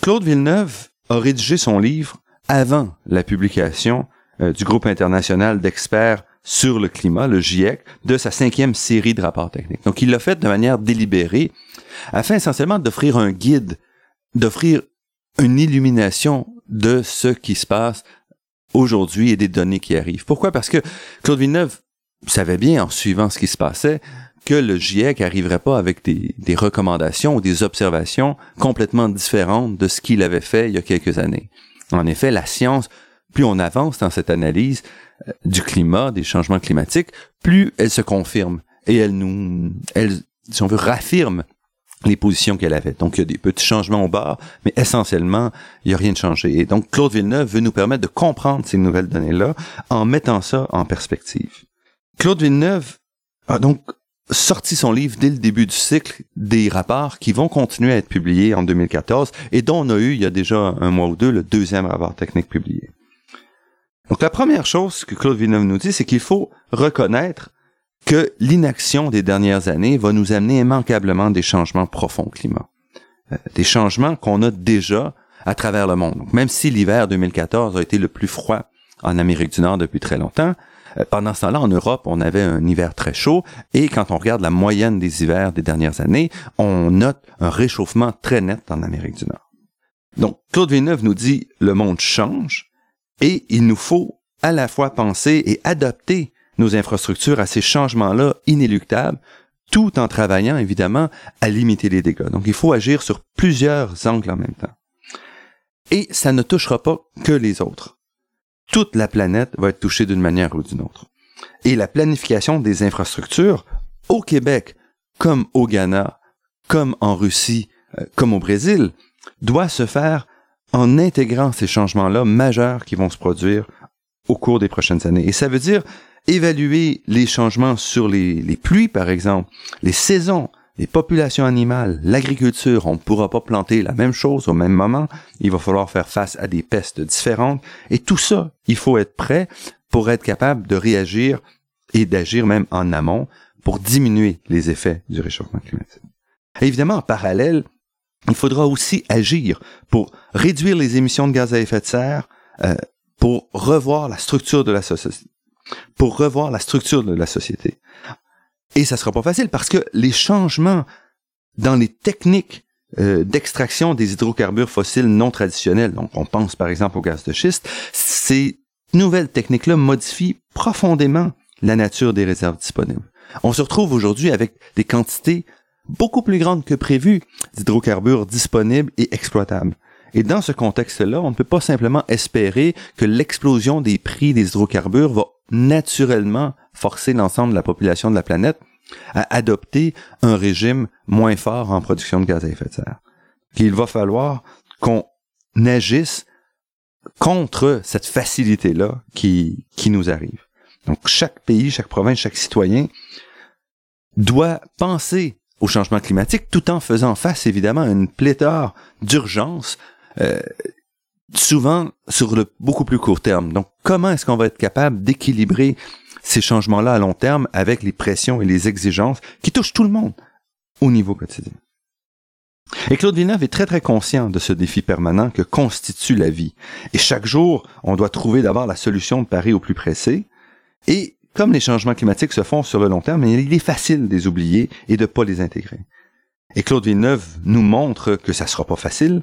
Claude Villeneuve a rédigé son livre avant la publication euh, du groupe international d'experts sur le climat, le GIEC, de sa cinquième série de rapports techniques. Donc, il l'a fait de manière délibérée, afin essentiellement d'offrir un guide, d'offrir une illumination de ce qui se passe aujourd'hui et des données qui arrivent. Pourquoi? Parce que Claude Villeneuve savait bien, en suivant ce qui se passait, que le GIEC arriverait pas avec des, des recommandations ou des observations complètement différentes de ce qu'il avait fait il y a quelques années. En effet, la science, plus on avance dans cette analyse du climat, des changements climatiques, plus elle se confirme et elle nous, si on veut, raffirme les positions qu'elle avait. Donc, il y a des petits changements au bas, mais essentiellement, il n'y a rien de changé. Et donc, Claude Villeneuve veut nous permettre de comprendre ces nouvelles données-là en mettant ça en perspective. Claude Villeneuve a donc sorti son livre dès le début du cycle des rapports qui vont continuer à être publiés en 2014 et dont on a eu il y a déjà un mois ou deux le deuxième rapport technique publié. Donc la première chose que Claude Villeneuve nous dit, c'est qu'il faut reconnaître que l'inaction des dernières années va nous amener immanquablement des changements profonds au climat. Euh, des changements qu'on a déjà à travers le monde. Donc, même si l'hiver 2014 a été le plus froid en Amérique du Nord depuis très longtemps, euh, pendant ce temps-là, en Europe, on avait un hiver très chaud et quand on regarde la moyenne des hivers des dernières années, on note un réchauffement très net en Amérique du Nord. Donc, Claude Villeneuve nous dit le monde change et il nous faut à la fois penser et adapter nos infrastructures à ces changements-là inéluctables, tout en travaillant évidemment à limiter les dégâts. Donc, il faut agir sur plusieurs angles en même temps. Et ça ne touchera pas que les autres toute la planète va être touchée d'une manière ou d'une autre. Et la planification des infrastructures au Québec, comme au Ghana, comme en Russie, euh, comme au Brésil, doit se faire en intégrant ces changements-là majeurs qui vont se produire au cours des prochaines années. Et ça veut dire évaluer les changements sur les, pluies, par exemple, les saisons, les populations animales, l'agriculture, on ne pourra pas planter la même chose au même moment. Il va falloir faire face à des pestes différentes. Et tout ça, il faut être prêt pour être capable de réagir et d'agir même en amont pour diminuer les effets du réchauffement climatique. évidemment, en parallèle, il faudra aussi agir pour réduire les émissions de gaz à effet de serre, euh, pour revoir la structure de la société, pour revoir la structure de la société. Et ça sera pas facile parce que les changements dans les techniques euh, d'extraction des hydrocarbures fossiles non traditionnels, donc on pense par exemple au gaz de schiste, ces nouvelles techniques-là modifient profondément la nature des réserves disponibles. On se retrouve aujourd'hui avec des quantités beaucoup plus grandes que prévues d'hydrocarbures disponibles et exploitables. Et dans ce contexte-là, on ne peut pas simplement espérer que l'explosion des prix des hydrocarbures va naturellement forcer l'ensemble de la population de la planète à adopter un régime moins fort en production de gaz à effet de serre. Qu'il va falloir qu'on agisse contre cette facilité-là qui, qui nous arrive. Donc chaque pays, chaque province, chaque citoyen doit penser au changement climatique tout en faisant face évidemment à une pléthore d'urgences, euh, souvent sur le beaucoup plus court terme. Donc comment est-ce qu'on va être capable d'équilibrer ces changements-là à long terme avec les pressions et les exigences qui touchent tout le monde au niveau quotidien? Et Claude Villeneuve est très très conscient de ce défi permanent que constitue la vie. Et chaque jour, on doit trouver d'abord la solution de Paris au plus pressé. Et comme les changements climatiques se font sur le long terme, il est facile de les oublier et de ne pas les intégrer. Et Claude Villeneuve nous montre que ça sera pas facile,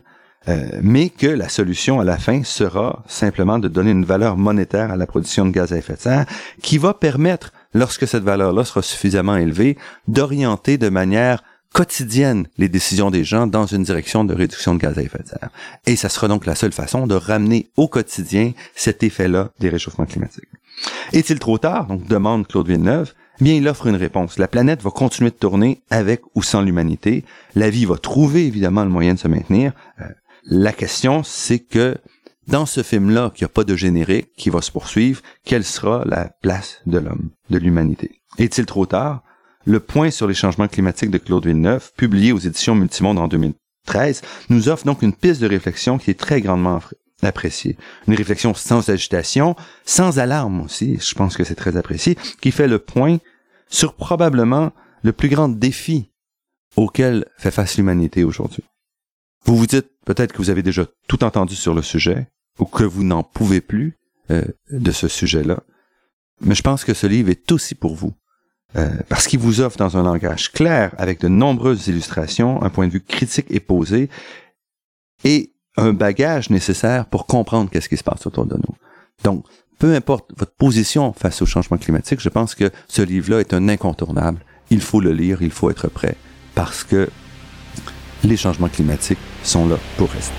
euh, mais que la solution à la fin sera simplement de donner une valeur monétaire à la production de gaz à effet de serre qui va permettre, lorsque cette valeur-là sera suffisamment élevée, d'orienter de manière quotidienne les décisions des gens dans une direction de réduction de gaz à effet de serre. Et ça sera donc la seule façon de ramener au quotidien cet effet-là des réchauffements climatiques. Est-il trop tard? Donc demande Claude Villeneuve. Bien, il offre une réponse. La planète va continuer de tourner avec ou sans l'humanité. La vie va trouver évidemment le moyen de se maintenir. Euh, la question, c'est que dans ce film-là, qui a pas de générique, qui va se poursuivre, quelle sera la place de l'homme, de l'humanité? Est-il trop tard? Le point sur les changements climatiques de Claude Villeneuve, publié aux éditions Multimonde en 2013, nous offre donc une piste de réflexion qui est très grandement appréciée. Une réflexion sans agitation, sans alarme aussi, je pense que c'est très apprécié, qui fait le point sur probablement le plus grand défi auquel fait face l'humanité aujourd'hui. Vous vous dites peut-être que vous avez déjà tout entendu sur le sujet ou que vous n'en pouvez plus euh, de ce sujet-là. Mais je pense que ce livre est aussi pour vous. Euh, parce qu'il vous offre dans un langage clair, avec de nombreuses illustrations, un point de vue critique et posé, et un bagage nécessaire pour comprendre qu'est-ce qui se passe autour de nous. Donc, peu importe votre position face au changement climatique, je pense que ce livre-là est un incontournable. Il faut le lire, il faut être prêt, parce que les changements climatiques sont là pour rester.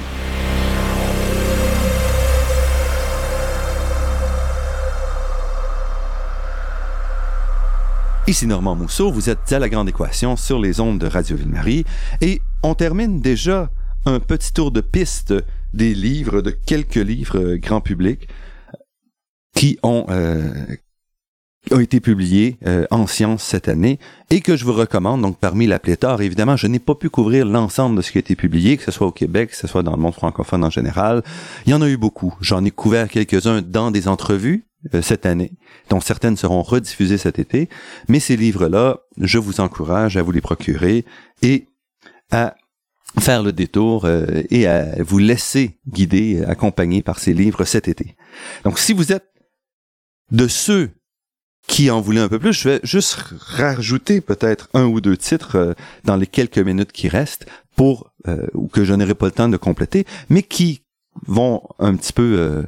Ici Normand Mousseau, vous êtes à la Grande Équation sur les ondes de Radio Ville-Marie et on termine déjà un petit tour de piste des livres, de quelques livres grand public qui ont euh, a été publié euh, en sciences cette année et que je vous recommande donc parmi la pléthore. Évidemment, je n'ai pas pu couvrir l'ensemble de ce qui a été publié, que ce soit au Québec, que ce soit dans le monde francophone en général. Il y en a eu beaucoup. J'en ai couvert quelques-uns dans des entrevues euh, cette année, dont certaines seront rediffusées cet été. Mais ces livres-là, je vous encourage à vous les procurer et à faire le détour euh, et à vous laisser guider, accompagner par ces livres cet été. Donc, si vous êtes de ceux qui en voulait un peu plus. Je vais juste rajouter peut-être un ou deux titres euh, dans les quelques minutes qui restent pour euh, que je n'aurai pas le temps de compléter, mais qui vont un petit peu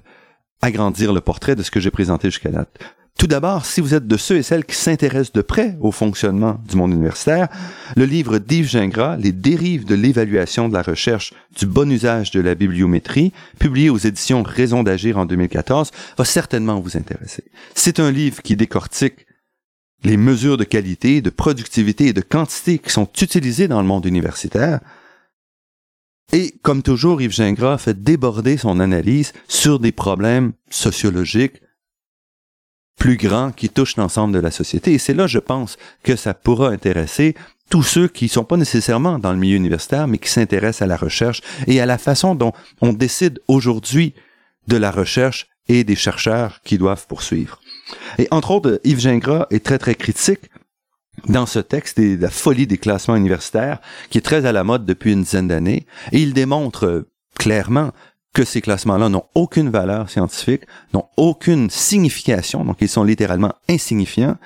agrandir le portrait de ce que j'ai présenté jusqu'à date. Tout d'abord, si vous êtes de ceux et celles qui s'intéressent de près au fonctionnement du monde universitaire, le livre d'Yves Gingras, Les dérives de l'évaluation de la recherche du bon usage de la bibliométrie, publié aux éditions Raison d'agir en 2014, va certainement vous intéresser. C'est un livre qui décortique les mesures de qualité, de productivité et de quantité qui sont utilisées dans le monde universitaire. Et comme toujours, Yves Gingras fait déborder son analyse sur des problèmes sociologiques, plus grand qui touche l'ensemble de la société. Et c'est là, je pense, que ça pourra intéresser tous ceux qui sont pas nécessairement dans le milieu universitaire, mais qui s'intéressent à la recherche et à la façon dont on décide aujourd'hui de la recherche et des chercheurs qui doivent poursuivre. Et entre autres, Yves Gingras est très, très critique dans ce texte et la folie des classements universitaires qui est très à la mode depuis une dizaine d'années. Et il démontre euh, clairement que ces classements-là n'ont aucune valeur scientifique, n'ont aucune signification, donc ils sont littéralement insignifiants.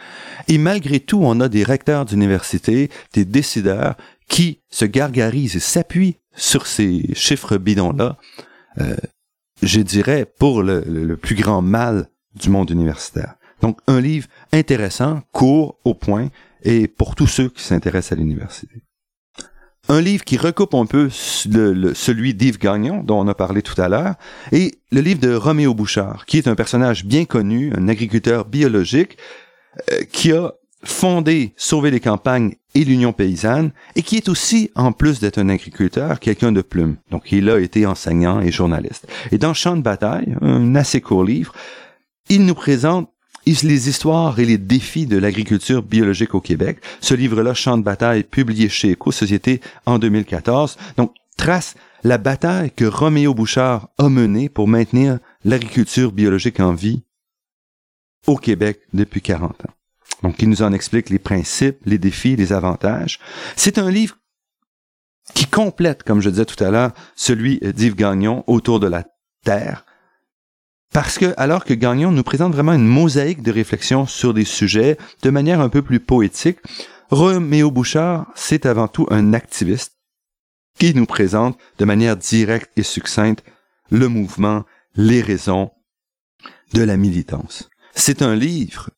Et malgré tout, on a des recteurs d'université, des décideurs qui se gargarisent et s'appuient sur ces chiffres bidons-là, euh, je dirais, pour le, le plus grand mal du monde universitaire. Donc, un livre intéressant, court, au point, et pour tous ceux qui s'intéressent à l'université. Un livre qui recoupe un peu celui d'Yves Gagnon, dont on a parlé tout à l'heure, et le livre de Roméo Bouchard, qui est un personnage bien connu, un agriculteur biologique, euh, qui a fondé Sauver les campagnes et l'Union paysanne, et qui est aussi, en plus d'être un agriculteur, quelqu'un de plume. Donc, il a été enseignant et journaliste. Et dans Champ de bataille, un assez court livre, il nous présente les histoires et les défis de l'agriculture biologique au Québec. Ce livre-là, Champ de bataille, publié chez Éco-Société en 2014, donc trace la bataille que Roméo Bouchard a menée pour maintenir l'agriculture biologique en vie au Québec depuis 40 ans. Donc, il nous en explique les principes, les défis, les avantages. C'est un livre qui complète, comme je disais tout à l'heure, celui d'Yves Gagnon autour de la terre, parce que, alors que Gagnon nous présente vraiment une mosaïque de réflexions sur des sujets de manière un peu plus poétique, Roméo Bouchard, c'est avant tout un activiste qui nous présente de manière directe et succincte le mouvement, les raisons de la militance. C'est un livre,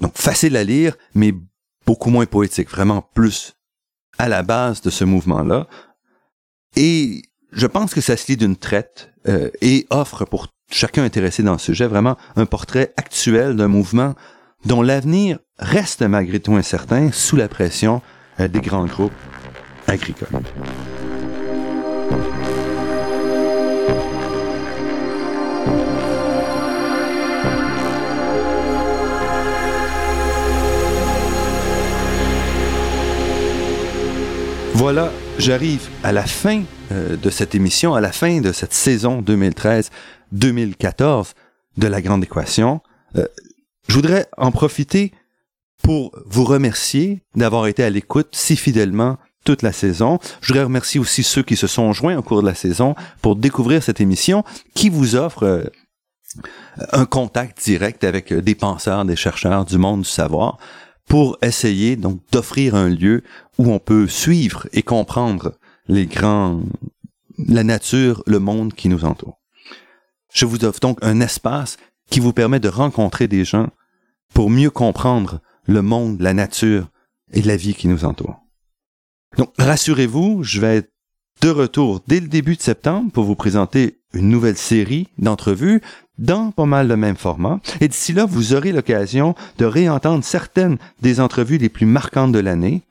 donc facile à lire, mais beaucoup moins poétique, vraiment plus à la base de ce mouvement-là. Et je pense que ça se lit d'une traite euh, et offre pour chacun intéressé dans le sujet, vraiment un portrait actuel d'un mouvement dont l'avenir reste malgré tout incertain sous la pression euh, des grands groupes agricoles. Voilà, j'arrive à la fin euh, de cette émission, à la fin de cette saison 2013 2014 de la grande équation. Euh, je voudrais en profiter pour vous remercier d'avoir été à l'écoute si fidèlement toute la saison. Je voudrais remercier aussi ceux qui se sont joints au cours de la saison pour découvrir cette émission qui vous offre euh, un contact direct avec des penseurs, des chercheurs du monde du savoir pour essayer donc d'offrir un lieu où on peut suivre et comprendre les grands, la nature, le monde qui nous entoure. Je vous offre donc un espace qui vous permet de rencontrer des gens pour mieux comprendre le monde, la nature et la vie qui nous entoure. Donc, rassurez-vous, je vais être de retour dès le début de septembre pour vous présenter une nouvelle série d'entrevues dans pas mal le même format. Et d'ici là, vous aurez l'occasion de réentendre certaines des entrevues les plus marquantes de l'année.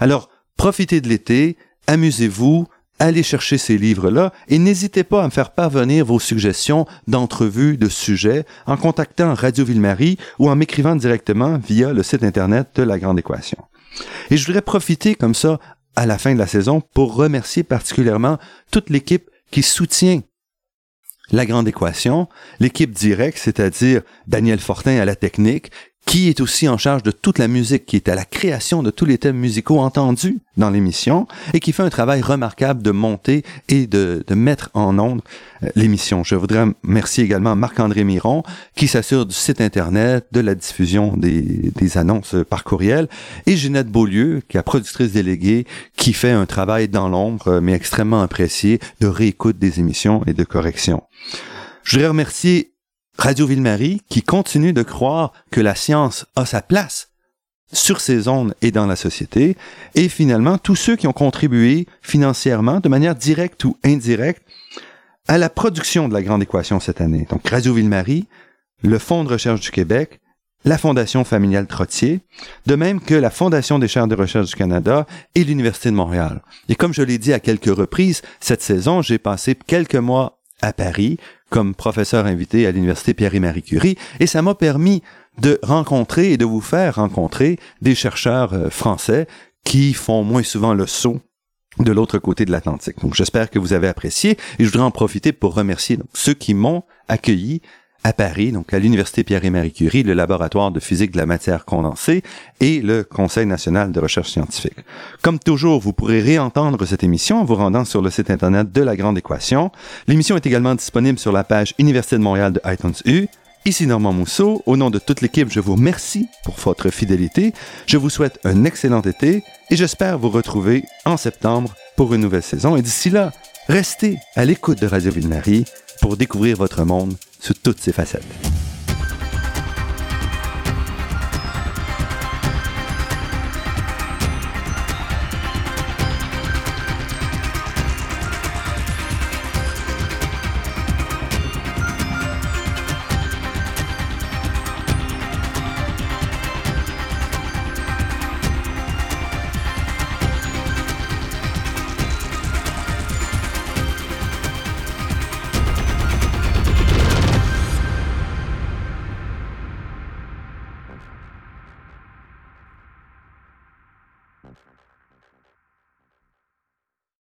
Alors, profitez de l'été, amusez-vous, allez chercher ces livres-là et n'hésitez pas à me faire parvenir vos suggestions d'entrevues, de sujets en contactant Radio Ville-Marie ou en m'écrivant directement via le site Internet de La Grande Équation. Et je voudrais profiter comme ça à la fin de la saison pour remercier particulièrement toute l'équipe qui soutient la grande équation, l'équipe directe, c'est-à-dire Daniel Fortin à la technique, qui est aussi en charge de toute la musique, qui est à la création de tous les thèmes musicaux entendus dans l'émission et qui fait un travail remarquable de monter et de, de mettre en onde euh, l'émission. Je voudrais remercier également Marc-André Miron qui s'assure du site Internet, de la diffusion des, des annonces par courriel et Ginette Beaulieu, qui est productrice déléguée, qui fait un travail dans l'ombre, mais extrêmement apprécié, de réécoute des émissions et de correction. Je voudrais remercier Radio Ville-Marie qui continue de croire que la science a sa place sur ces ondes et dans la société, et finalement tous ceux qui ont contribué financièrement, de manière directe ou indirecte, à la production de la grande équation cette année. Donc Radio Ville-Marie, le Fonds de recherche du Québec, la Fondation familiale Trottier, de même que la Fondation des chaires de recherche du Canada et l'Université de Montréal. Et comme je l'ai dit à quelques reprises, cette saison, j'ai passé quelques mois à Paris comme professeur invité à l'université Pierre et Marie Curie et ça m'a permis de rencontrer et de vous faire rencontrer des chercheurs euh, français qui font moins souvent le saut de l'autre côté de l'Atlantique. Donc j'espère que vous avez apprécié et je voudrais en profiter pour remercier ceux qui m'ont accueilli à Paris, donc à l'Université Pierre et Marie Curie, le laboratoire de physique de la matière condensée et le Conseil national de recherche scientifique. Comme toujours, vous pourrez réentendre cette émission en vous rendant sur le site internet de la Grande Équation. L'émission est également disponible sur la page Université de Montréal de iTunes U. Ici Normand Mousseau. Au nom de toute l'équipe, je vous remercie pour votre fidélité. Je vous souhaite un excellent été et j'espère vous retrouver en septembre pour une nouvelle saison. Et d'ici là, restez à l'écoute de Radio Ville-Marie pour découvrir votre monde sous toutes ses facettes.